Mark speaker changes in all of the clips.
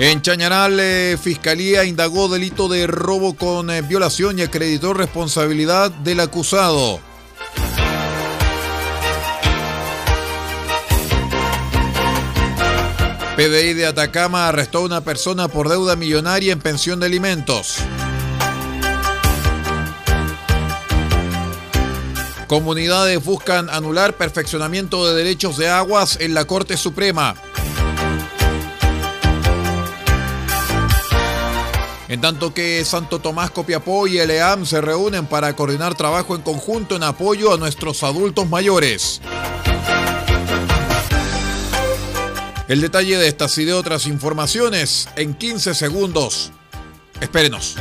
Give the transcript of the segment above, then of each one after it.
Speaker 1: En Chañaral, eh, Fiscalía indagó delito de robo con eh, violación y acreditó responsabilidad del acusado. PDI de Atacama arrestó a una persona por deuda millonaria en pensión de alimentos. Comunidades buscan anular perfeccionamiento de derechos de aguas en la Corte Suprema. En tanto que Santo Tomás Copiapó y el EAM se reúnen para coordinar trabajo en conjunto en apoyo a nuestros adultos mayores. El detalle de estas y de otras informaciones en 15 segundos. Espérenos.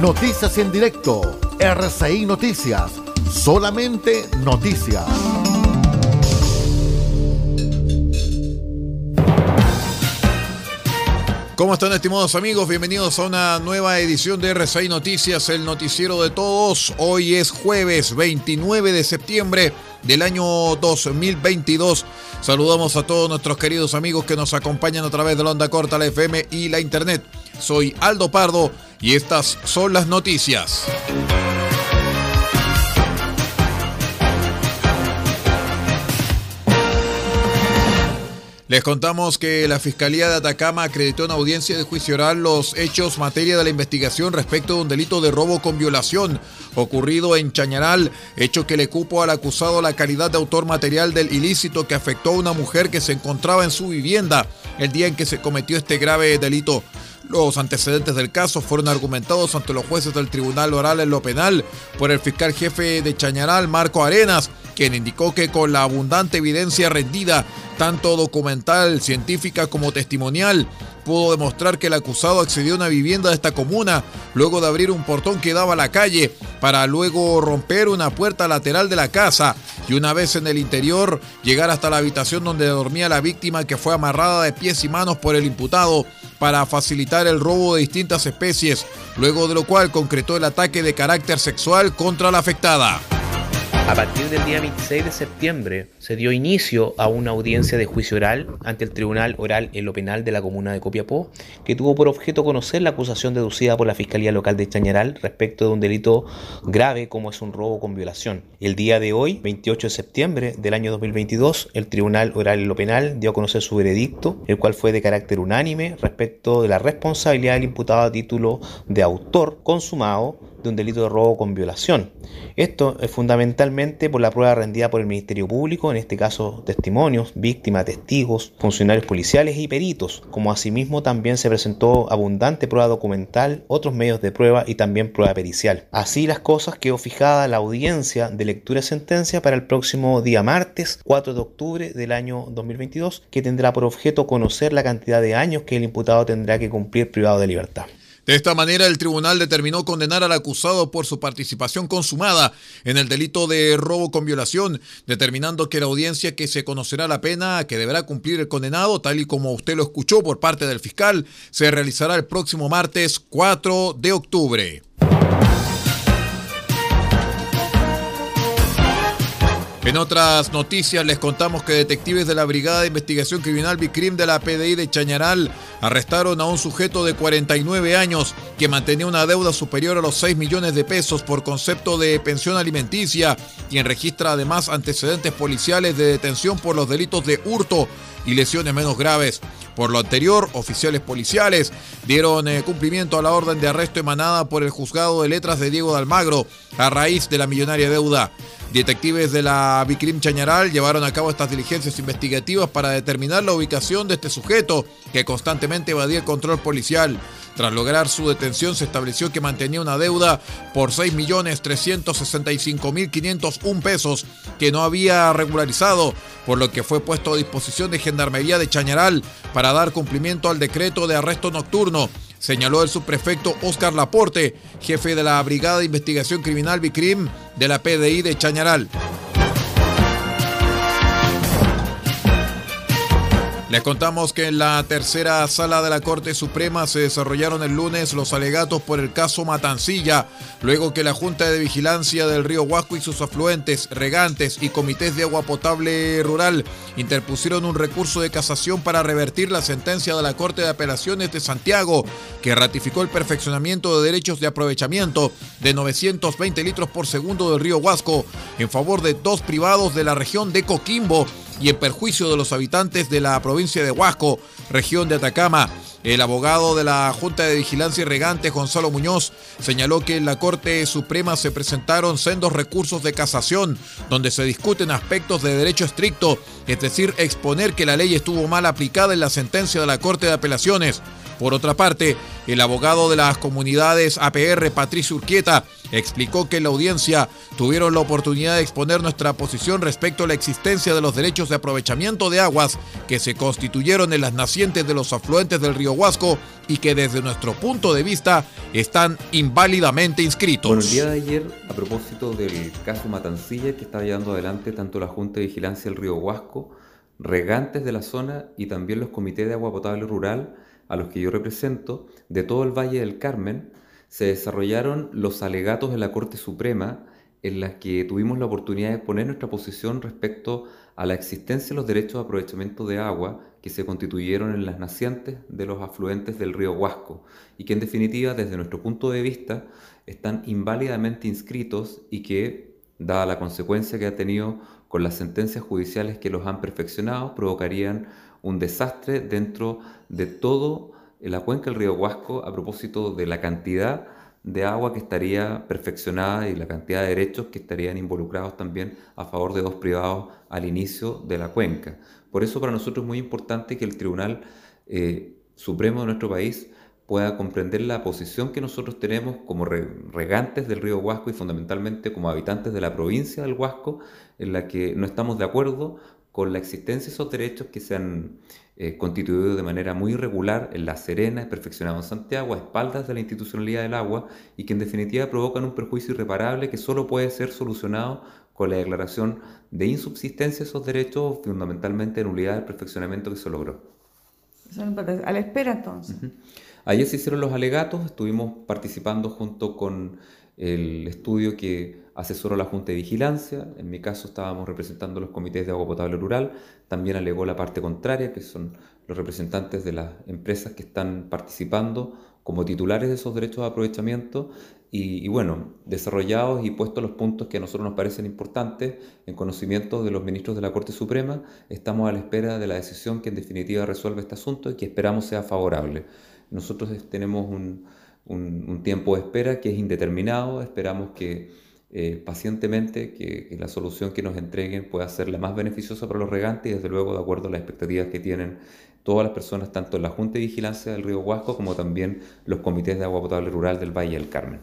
Speaker 2: Noticias en directo. RCI Noticias. Solamente noticias.
Speaker 1: ¿Cómo están estimados amigos? Bienvenidos a una nueva edición de RCI Noticias, el noticiero de todos. Hoy es jueves 29 de septiembre del año 2022. Saludamos a todos nuestros queridos amigos que nos acompañan a través de la onda corta, la FM y la internet. Soy Aldo Pardo y estas son las noticias. Les contamos que la Fiscalía de Atacama acreditó en audiencia de juicio oral los hechos materia de la investigación respecto de un delito de robo con violación ocurrido en Chañaral, hecho que le cupo al acusado la calidad de autor material del ilícito que afectó a una mujer que se encontraba en su vivienda el día en que se cometió este grave delito. Los antecedentes del caso fueron argumentados ante los jueces del Tribunal Oral en lo Penal por el fiscal jefe de Chañaral, Marco Arenas, quien indicó que con la abundante evidencia rendida, tanto documental, científica como testimonial, pudo demostrar que el acusado accedió a una vivienda de esta comuna luego de abrir un portón que daba a la calle para luego romper una puerta lateral de la casa y una vez en el interior llegar hasta la habitación donde dormía la víctima que fue amarrada de pies y manos por el imputado para facilitar el robo de distintas especies, luego de lo cual concretó el ataque de carácter sexual contra la afectada.
Speaker 3: A partir del día 26 de septiembre se dio inicio a una audiencia de juicio oral ante el Tribunal Oral en lo Penal de la Comuna de Copiapó, que tuvo por objeto conocer la acusación deducida por la Fiscalía Local de Chañaral respecto de un delito grave como es un robo con violación. El día de hoy, 28 de septiembre del año 2022, el Tribunal Oral en lo Penal dio a conocer su veredicto, el cual fue de carácter unánime respecto de la responsabilidad del imputado a título de autor consumado de un delito de robo con violación. Esto es fundamentalmente por la prueba rendida por el Ministerio Público, en este caso testimonios, víctimas, testigos, funcionarios policiales y peritos, como asimismo también se presentó abundante prueba documental, otros medios de prueba y también prueba pericial. Así las cosas quedó fijada la audiencia de lectura de sentencia para el próximo día martes 4 de octubre del año 2022, que tendrá por objeto conocer la cantidad de años que el imputado tendrá que cumplir privado de libertad.
Speaker 1: De esta manera, el tribunal determinó condenar al acusado por su participación consumada en el delito de robo con violación, determinando que la audiencia que se conocerá la pena que deberá cumplir el condenado, tal y como usted lo escuchó por parte del fiscal, se realizará el próximo martes 4 de octubre. En otras noticias les contamos que detectives de la Brigada de Investigación Criminal Bicrim de la PDI de Chañaral arrestaron a un sujeto de 49 años que mantenía una deuda superior a los 6 millones de pesos por concepto de pensión alimenticia, quien registra además antecedentes policiales de detención por los delitos de hurto y lesiones menos graves. Por lo anterior, oficiales policiales dieron eh, cumplimiento a la orden de arresto emanada por el juzgado de letras de Diego de Almagro a raíz de la millonaria deuda. Detectives de la Bicrim Chañaral llevaron a cabo estas diligencias investigativas para determinar la ubicación de este sujeto que constantemente evadía el control policial. Tras lograr su detención se estableció que mantenía una deuda por 6.365.501 pesos que no había regularizado, por lo que fue puesto a disposición de Gendarmería de Chañaral para dar cumplimiento al decreto de arresto nocturno señaló el subprefecto Oscar Laporte, jefe de la Brigada de Investigación Criminal Bicrim de la PDI de Chañaral. Les contamos que en la tercera sala de la Corte Suprema se desarrollaron el lunes los alegatos por el caso Matancilla, luego que la Junta de Vigilancia del río Huasco y sus afluentes, regantes y comités de agua potable rural interpusieron un recurso de casación para revertir la sentencia de la Corte de Apelaciones de Santiago, que ratificó el perfeccionamiento de derechos de aprovechamiento de 920 litros por segundo del río Huasco en favor de dos privados de la región de Coquimbo y en perjuicio de los habitantes de la provincia de Huasco, región de Atacama. El abogado de la Junta de Vigilancia y Regante, Gonzalo Muñoz, señaló que en la Corte Suprema se presentaron sendos recursos de casación, donde se discuten aspectos de derecho estricto, es decir, exponer que la ley estuvo mal aplicada en la sentencia de la Corte de Apelaciones. Por otra parte, el abogado de las comunidades APR, Patricio Urquieta, explicó que en la audiencia tuvieron la oportunidad de exponer nuestra posición respecto a la existencia de los derechos de aprovechamiento de aguas que se constituyeron en las nacientes de los afluentes del río Huasco y que desde nuestro punto de vista están inválidamente inscritos.
Speaker 4: Bueno, el día de ayer, a propósito del caso Matancilla que está llevando adelante tanto la Junta de Vigilancia del río Huasco, regantes de la zona y también los comités de agua potable rural, a los que yo represento, de todo el Valle del Carmen, se desarrollaron los alegatos de la Corte Suprema en las que tuvimos la oportunidad de exponer nuestra posición respecto a la existencia de los derechos de aprovechamiento de agua que se constituyeron en las nacientes de los afluentes del río Huasco y que en definitiva desde nuestro punto de vista están inválidamente inscritos y que, dada la consecuencia que ha tenido con las sentencias judiciales que los han perfeccionado, provocarían un desastre dentro de todo la cuenca del río Huasco a propósito de la cantidad de agua que estaría perfeccionada y la cantidad de derechos que estarían involucrados también a favor de dos privados al inicio de la cuenca. Por eso para nosotros es muy importante que el Tribunal eh, Supremo de nuestro país pueda comprender la posición que nosotros tenemos como regantes del río Huasco y fundamentalmente como habitantes de la provincia del Huasco, en la que no estamos de acuerdo con la existencia de esos derechos que se han eh, constituido de manera muy irregular en La Serena, perfeccionado en Santiago, a espaldas de la institucionalidad del agua y que en definitiva provocan un perjuicio irreparable que solo puede ser solucionado con la declaración de insubsistencia de esos derechos, fundamentalmente en unidad del perfeccionamiento que se logró.
Speaker 5: A la espera entonces.
Speaker 4: Ayer se hicieron los alegatos, estuvimos participando junto con el estudio que asesoró la Junta de Vigilancia, en mi caso estábamos representando los comités de agua potable rural, también alegó la parte contraria, que son los representantes de las empresas que están participando como titulares de esos derechos de aprovechamiento y, bueno, desarrollados y puestos los puntos que a nosotros nos parecen importantes en conocimiento de los ministros de la Corte Suprema, estamos a la espera de la decisión que en definitiva resuelve este asunto y que esperamos sea favorable. Nosotros tenemos un, un tiempo de espera que es indeterminado, esperamos que eh, pacientemente que, la solución que nos entreguen pueda ser la más beneficiosa para los regantes y desde luego de acuerdo a las expectativas que tienen todas las personas, tanto en la Junta de Vigilancia del Río Huasco como también los comités de agua potable rural del Valle del Carmen.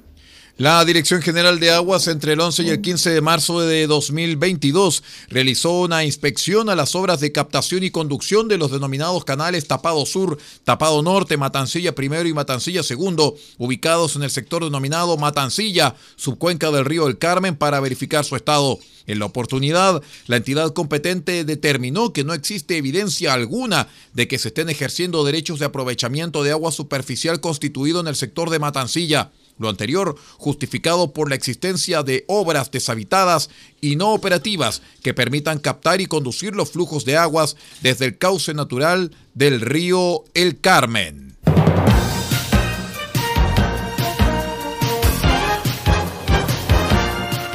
Speaker 1: La Dirección General de Aguas entre el 11 y el 15 de marzo de 2022 realizó una inspección a las obras de captación y conducción de los denominados canales Tapado Sur, Tapado Norte, Matancilla Primero y Matancilla Segundo, ubicados en el sector denominado Matancilla, subcuenca del río El Carmen, para verificar su estado. En la oportunidad, la entidad competente determinó que no existe evidencia alguna de que se estén ejerciendo derechos de aprovechamiento de agua superficial constituido en el sector de Matancilla. Lo anterior justificado por la existencia de obras deshabitadas y no operativas que permitan captar y conducir los flujos de aguas desde el cauce natural del río El Carmen.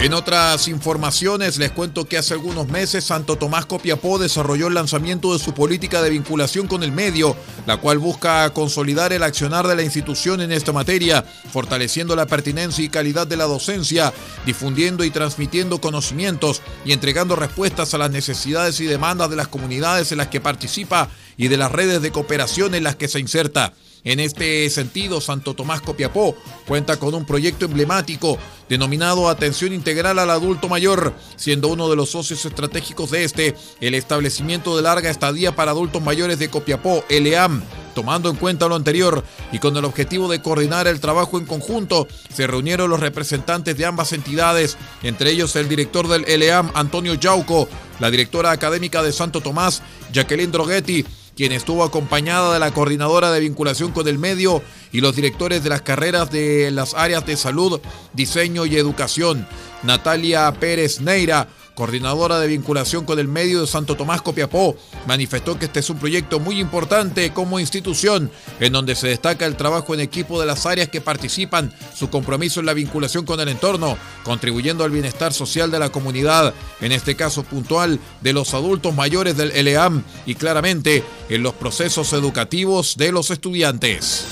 Speaker 1: En otras informaciones les cuento que hace algunos meses Santo Tomás Copiapó desarrolló el lanzamiento de su política de vinculación con el medio, la cual busca consolidar el accionar de la institución en esta materia, fortaleciendo la pertinencia y calidad de la docencia, difundiendo y transmitiendo conocimientos y entregando respuestas a las necesidades y demandas de las comunidades en las que participa y de las redes de cooperación en las que se inserta. En este sentido, Santo Tomás Copiapó cuenta con un proyecto emblemático denominado Atención Integral al Adulto Mayor, siendo uno de los socios estratégicos de este el establecimiento de larga estadía para adultos mayores de Copiapó, ELEAM. Tomando en cuenta lo anterior y con el objetivo de coordinar el trabajo en conjunto, se reunieron los representantes de ambas entidades, entre ellos el director del ELEAM, Antonio Yauco, la directora académica de Santo Tomás, Jacqueline Droghetti, quien estuvo acompañada de la coordinadora de vinculación con el medio y los directores de las carreras de las áreas de salud, diseño y educación, Natalia Pérez Neira, coordinadora de vinculación con el medio de Santo Tomás Copiapó, manifestó que este es un proyecto muy importante como institución, en donde se destaca el trabajo en equipo de las áreas que participan, su compromiso en la vinculación con el entorno, contribuyendo al bienestar social de la comunidad, en este caso puntual de los adultos mayores del ELEAM y claramente en los procesos educativos de los estudiantes.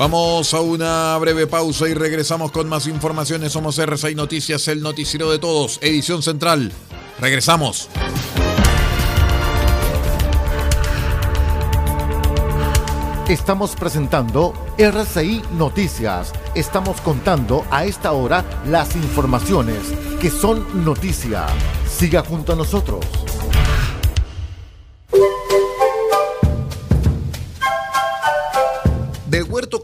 Speaker 1: Vamos a una breve pausa y regresamos con más informaciones. Somos R6 Noticias, el noticiero de todos, edición central. Regresamos.
Speaker 2: Estamos presentando RCI Noticias. Estamos contando a esta hora las informaciones que son noticia. Siga junto a nosotros.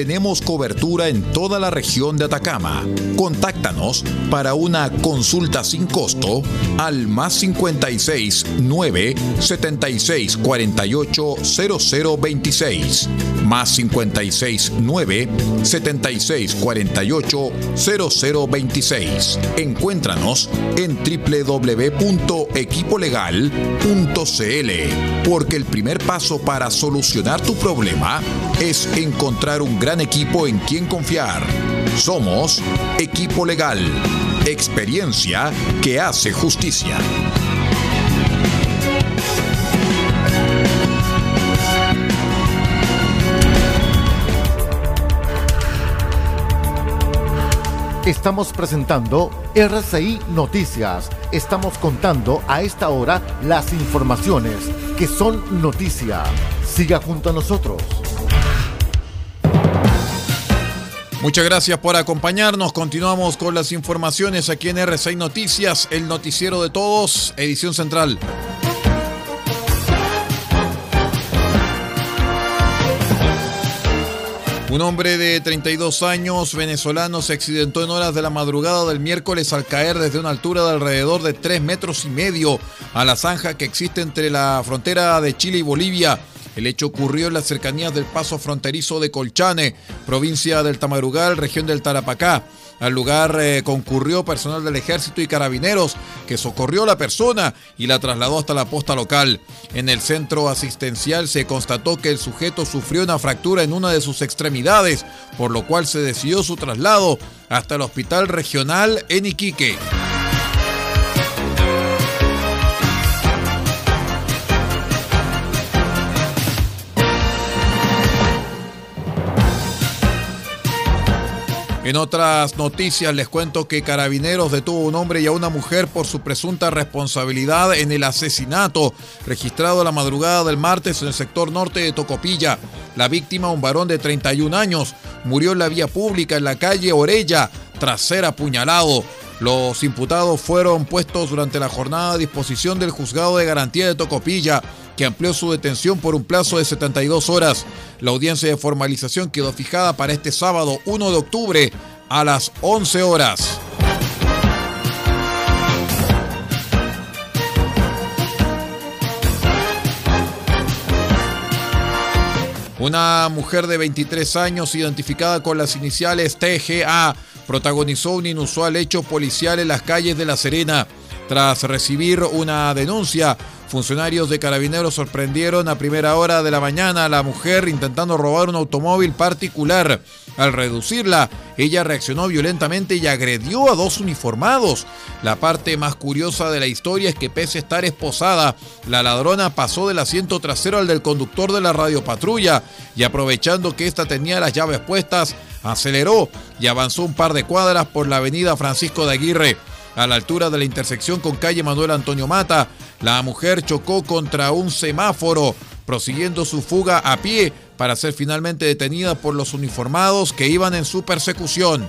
Speaker 1: Tenemos cobertura en toda la región de Atacama. Contáctanos para una consulta sin costo al más 56 9 76 48 0026 más 569 7648 0026. Encuéntranos en www.equipolegal.cl porque el primer paso para solucionar tu problema es encontrar un gran equipo en quien confiar. Somos Equipo Legal, experiencia que hace justicia.
Speaker 2: Estamos presentando RCI Noticias. Estamos contando a esta hora las informaciones que son noticia. Siga junto a nosotros.
Speaker 1: Muchas gracias por acompañarnos. Continuamos con las informaciones aquí en RCI Noticias, el noticiero de todos, edición central. Un hombre de 32 años venezolano se accidentó en horas de la madrugada del miércoles al caer desde una altura de alrededor de 3 metros y medio a la zanja que existe entre la frontera de Chile y Bolivia. El hecho ocurrió en las cercanías del paso fronterizo de Colchane, provincia del Tamarugal, región del Tarapacá. Al lugar eh, concurrió personal del ejército y carabineros que socorrió a la persona y la trasladó hasta la posta local. En el centro asistencial se constató que el sujeto sufrió una fractura en una de sus extremidades, por lo cual se decidió su traslado hasta el hospital regional en Iquique. En otras noticias les cuento que Carabineros detuvo a un hombre y a una mujer por su presunta responsabilidad en el asesinato registrado la madrugada del martes en el sector norte de Tocopilla. La víctima, un varón de 31 años, murió en la vía pública en la calle Orella tras ser apuñalado. Los imputados fueron puestos durante la jornada a disposición del juzgado de garantía de Tocopilla, que amplió su detención por un plazo de 72 horas. La audiencia de formalización quedó fijada para este sábado 1 de octubre a las 11 horas. Una mujer de 23 años identificada con las iniciales TGA protagonizó un inusual hecho policial en las calles de La Serena. Tras recibir una denuncia, funcionarios de carabineros sorprendieron a primera hora de la mañana a la mujer intentando robar un automóvil particular. Al reducirla, ella reaccionó violentamente y agredió a dos uniformados. La parte más curiosa de la historia es que pese a estar esposada, la ladrona pasó del asiento trasero al del conductor de la radiopatrulla y aprovechando que ésta tenía las llaves puestas, aceleró y avanzó un par de cuadras por la avenida Francisco de Aguirre. A la altura de la intersección con calle Manuel Antonio Mata, la mujer chocó contra un semáforo, prosiguiendo su fuga a pie para ser finalmente detenida por los uniformados que iban en su persecución.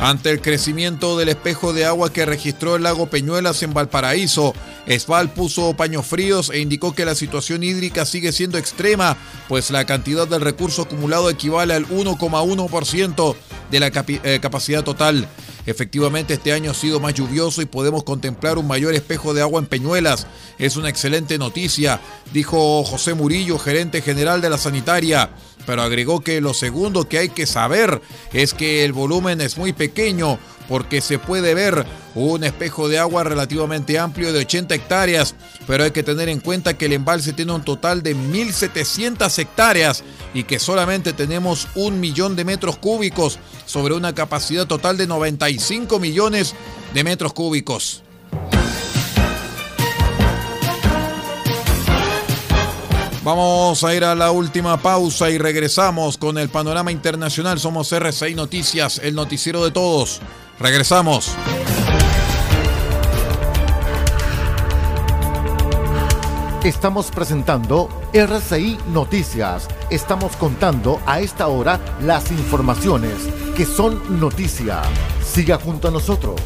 Speaker 1: Ante el crecimiento del espejo de agua que registró el lago Peñuelas en Valparaíso, Esval puso paños fríos e indicó que la situación hídrica sigue siendo extrema, pues la cantidad del recurso acumulado equivale al 1,1% de la eh, capacidad total. Efectivamente, este año ha sido más lluvioso y podemos contemplar un mayor espejo de agua en Peñuelas. Es una excelente noticia, dijo José Murillo, gerente general de la sanitaria pero agregó que lo segundo que hay que saber es que el volumen es muy pequeño porque se puede ver un espejo de agua relativamente amplio de 80 hectáreas, pero hay que tener en cuenta que el embalse tiene un total de 1.700 hectáreas y que solamente tenemos un millón de metros cúbicos sobre una capacidad total de 95 millones de metros cúbicos. Vamos a ir a la última pausa y regresamos con el panorama internacional. Somos R6 Noticias, el noticiero de todos. Regresamos.
Speaker 2: Estamos presentando RCI Noticias. Estamos contando a esta hora las informaciones que son noticia. Siga junto a nosotros.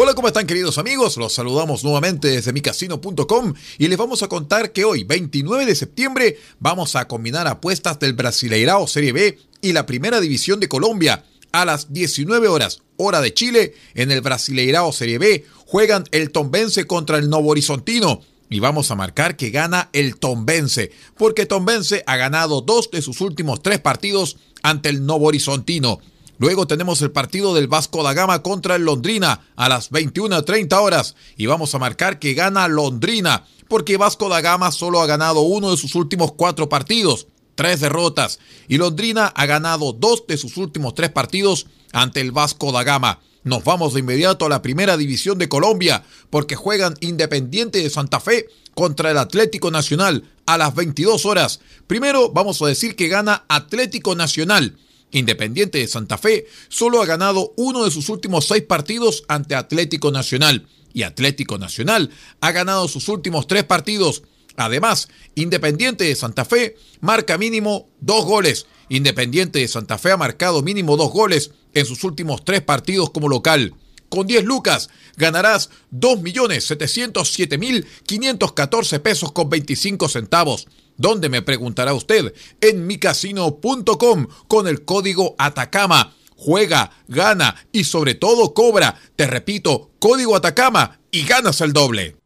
Speaker 1: Hola, ¿cómo están queridos amigos? Los saludamos nuevamente desde micasino.com y les vamos a contar que hoy, 29 de septiembre, vamos a combinar apuestas del Brasileirao Serie B y la Primera División de Colombia. a las 19 horas, hora de Chile, en el Brasileirao Serie B, juegan el Tombense contra el Novo Horizontino. Y vamos a marcar que gana el Tombense, porque Tombense ha ganado dos de sus últimos tres partidos ante el Novo Horizontino. Luego tenemos el partido del Vasco da Gama contra el Londrina a las 21.30 horas y vamos a marcar que gana Londrina porque Vasco da Gama solo ha ganado uno de sus últimos cuatro partidos, tres derrotas, y Londrina ha ganado dos de sus últimos tres partidos ante el Vasco da Gama. Nos vamos de inmediato a la primera división de Colombia porque juegan Independiente de Santa Fe contra el Atlético Nacional a las 22 horas. Primero vamos a decir que gana Atlético Nacional Independiente de Santa Fe solo ha ganado uno de sus últimos seis partidos ante Atlético Nacional y Atlético Nacional ha ganado sus últimos tres partidos. Además, Independiente de Santa Fe marca mínimo dos goles. Independiente de Santa Fe ha marcado mínimo dos goles en sus últimos tres partidos como local. Con 10 lucas ganarás 2.707.514 pesos con 25 centavos. ¿Dónde me preguntará usted? En micasino.com con el código Atacama. Juega, gana y sobre todo cobra. Te repito, código Atacama y ganas el doble.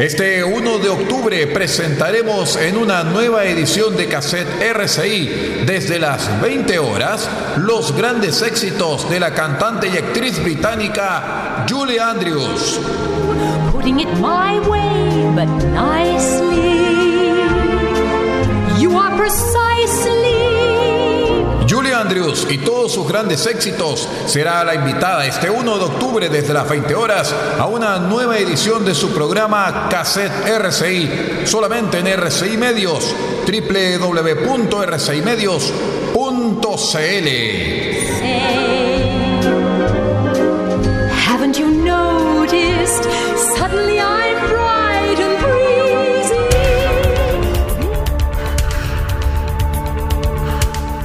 Speaker 1: Este 1 de octubre presentaremos en una nueva edición de Cassette RCI desde las 20 horas los grandes éxitos de la cantante y actriz británica Julie Andrews. Putting it my way, but nicely. You are precisely Julie Andrews y todos sus grandes éxitos será la invitada este 1 de octubre desde las 20 horas a una nueva edición de su programa Cassette RCI, solamente en RCI Medios, www.rcimedios.cl.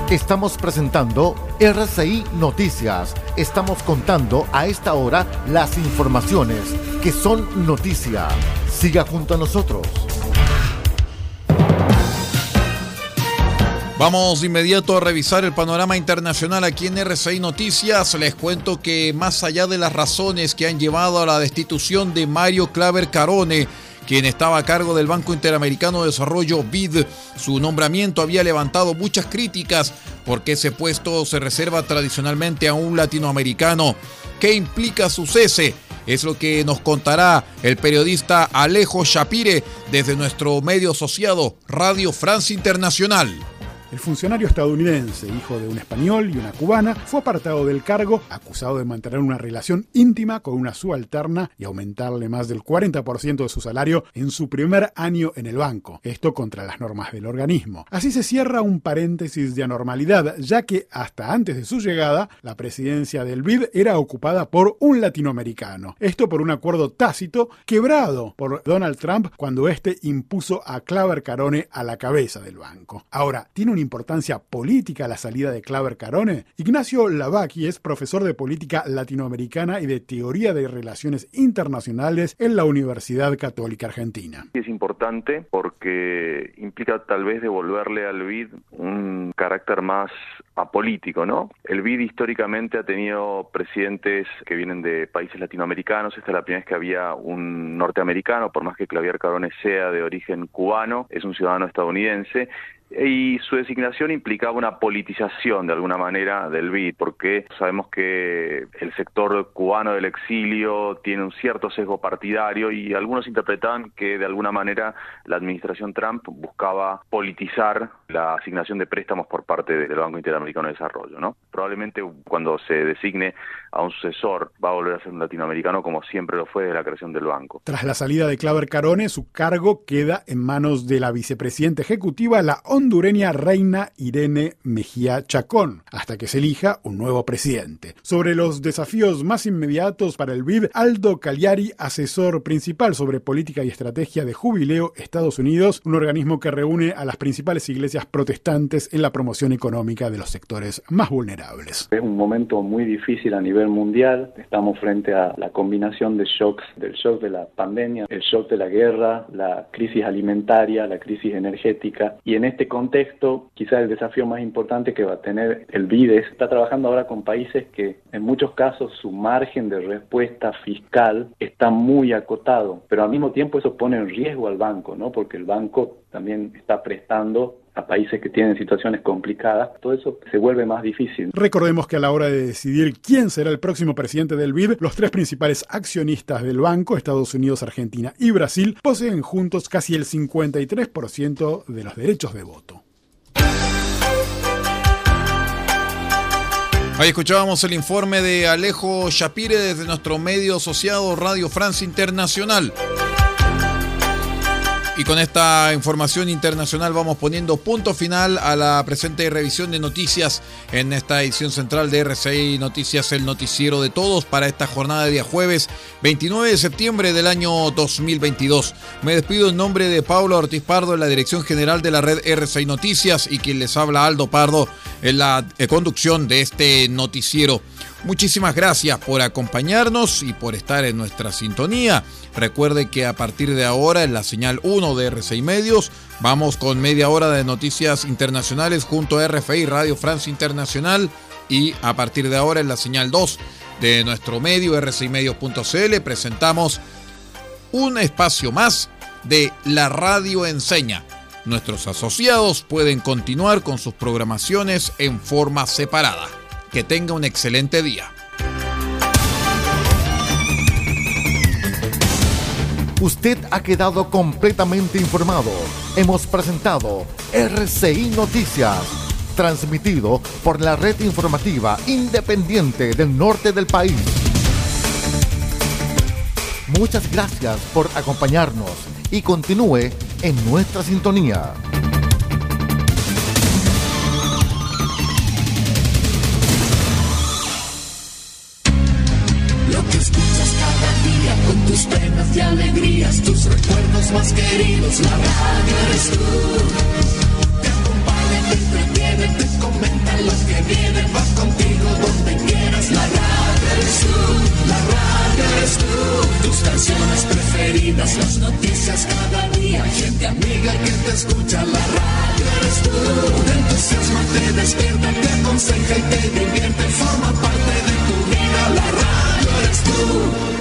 Speaker 2: Estamos presentando RCI Noticias. Estamos contando a esta hora las informaciones que son noticia. Siga junto a nosotros.
Speaker 1: Vamos de inmediato a revisar el panorama internacional aquí en RCI Noticias. Les cuento que más allá de las razones que han llevado a la destitución de Mario Claver Carone, quien estaba a cargo del Banco Interamericano de Desarrollo BID. Su nombramiento había levantado muchas críticas porque ese puesto se reserva tradicionalmente a un latinoamericano. ¿Qué implica su cese? Es lo que nos contará el periodista Alejo Shapire desde nuestro medio asociado Radio France Internacional.
Speaker 6: El funcionario estadounidense, hijo de un español y una cubana, fue apartado del cargo acusado de mantener una relación íntima con una subalterna y aumentarle más del 40% de su salario en su primer año en el banco, esto contra las normas del organismo. Así se cierra un paréntesis de anormalidad, ya que hasta antes de su llegada, la presidencia del BID era ocupada por un latinoamericano. Esto por un acuerdo tácito quebrado por Donald Trump cuando éste impuso a Claver Carone a la cabeza del banco. Ahora, tiene un importancia política la salida de Claver Carone? Ignacio Lavacchi es profesor de política latinoamericana y de teoría de relaciones internacionales en la Universidad Católica Argentina.
Speaker 7: Es importante porque implica tal vez devolverle al BID un carácter más apolítico, ¿no? El BID históricamente ha tenido presidentes que vienen de países latinoamericanos, esta es la primera vez que había un norteamericano, por más que Clavier Carone sea de origen cubano, es un ciudadano estadounidense, y su designación implicaba una politización de alguna manera del BID, porque sabemos que el sector cubano del exilio tiene un cierto sesgo partidario y algunos interpretaban que de alguna manera la administración Trump buscaba politizar la asignación de préstamos por parte del Banco Interamericano de Desarrollo. ¿no? Probablemente cuando se designe a un sucesor va a volver a ser un latinoamericano como siempre lo fue desde la creación del banco.
Speaker 6: Tras la salida de Claver Carone, su cargo queda en manos de la vicepresidenta ejecutiva, la hondureña Reina Irene Mejía Chacón, hasta que se elija un nuevo presidente. Sobre los desafíos más inmediatos para el BID, Aldo Cagliari, asesor principal sobre política y estrategia de Jubileo Estados Unidos, un organismo que reúne a las principales iglesias protestantes en la promoción económica de los sectores más vulnerables.
Speaker 8: Es un momento muy difícil a nivel mundial. Estamos frente a la combinación de shocks, del shock de la pandemia, el shock de la guerra, la crisis alimentaria, la crisis energética. Y en este este contexto, quizás el desafío más importante que va a tener el BIDES está trabajando ahora con países que en muchos casos su margen de respuesta fiscal está muy acotado, pero al mismo tiempo eso pone en riesgo al banco, ¿no? Porque el banco también está prestando a países que tienen situaciones complicadas, todo eso se vuelve más difícil.
Speaker 6: Recordemos que a la hora de decidir quién será el próximo presidente del BID, los tres principales accionistas del banco, Estados Unidos, Argentina y Brasil, poseen juntos casi el 53% de los derechos de voto.
Speaker 1: Ahí escuchábamos el informe de Alejo Shapire desde nuestro medio asociado Radio France Internacional. Y con esta información internacional vamos poniendo punto final a la presente revisión de noticias en esta edición central de RCI Noticias, el noticiero de todos para esta jornada de día jueves 29 de septiembre del año 2022. Me despido en nombre de Pablo Ortiz Pardo en la dirección general de la red RCI Noticias y quien les habla Aldo Pardo en la eh, conducción de este noticiero. Muchísimas gracias por acompañarnos y por estar en nuestra sintonía. Recuerde que a partir de ahora en la señal 1 de R6 Medios vamos con media hora de noticias internacionales junto a RFI Radio France Internacional y a partir de ahora en la señal 2 de nuestro medio r6medios.cl presentamos un espacio más de La Radio Enseña. Nuestros asociados pueden continuar con sus programaciones en forma separada. Que tenga un excelente día.
Speaker 2: Usted ha quedado completamente informado. Hemos presentado RCI Noticias, transmitido por la red informativa independiente del norte del país. Muchas gracias por acompañarnos y continúe en nuestra sintonía.
Speaker 9: Lo que escuchas cada día con tus penas y alegrías, tus recuerdos más queridos, la radio eres tú. Te acompaña, te entretiene, te comenta los que vienen, va contigo donde quieras, la radio eres tú, la radio eres tú. Tus canciones preferidas, las noticias cada día, gente amiga que te escucha, la radio eres tú. Te entusiasma, te despierta, te aconseja y te divierte, forma parte de tu vida, la radio eres tú.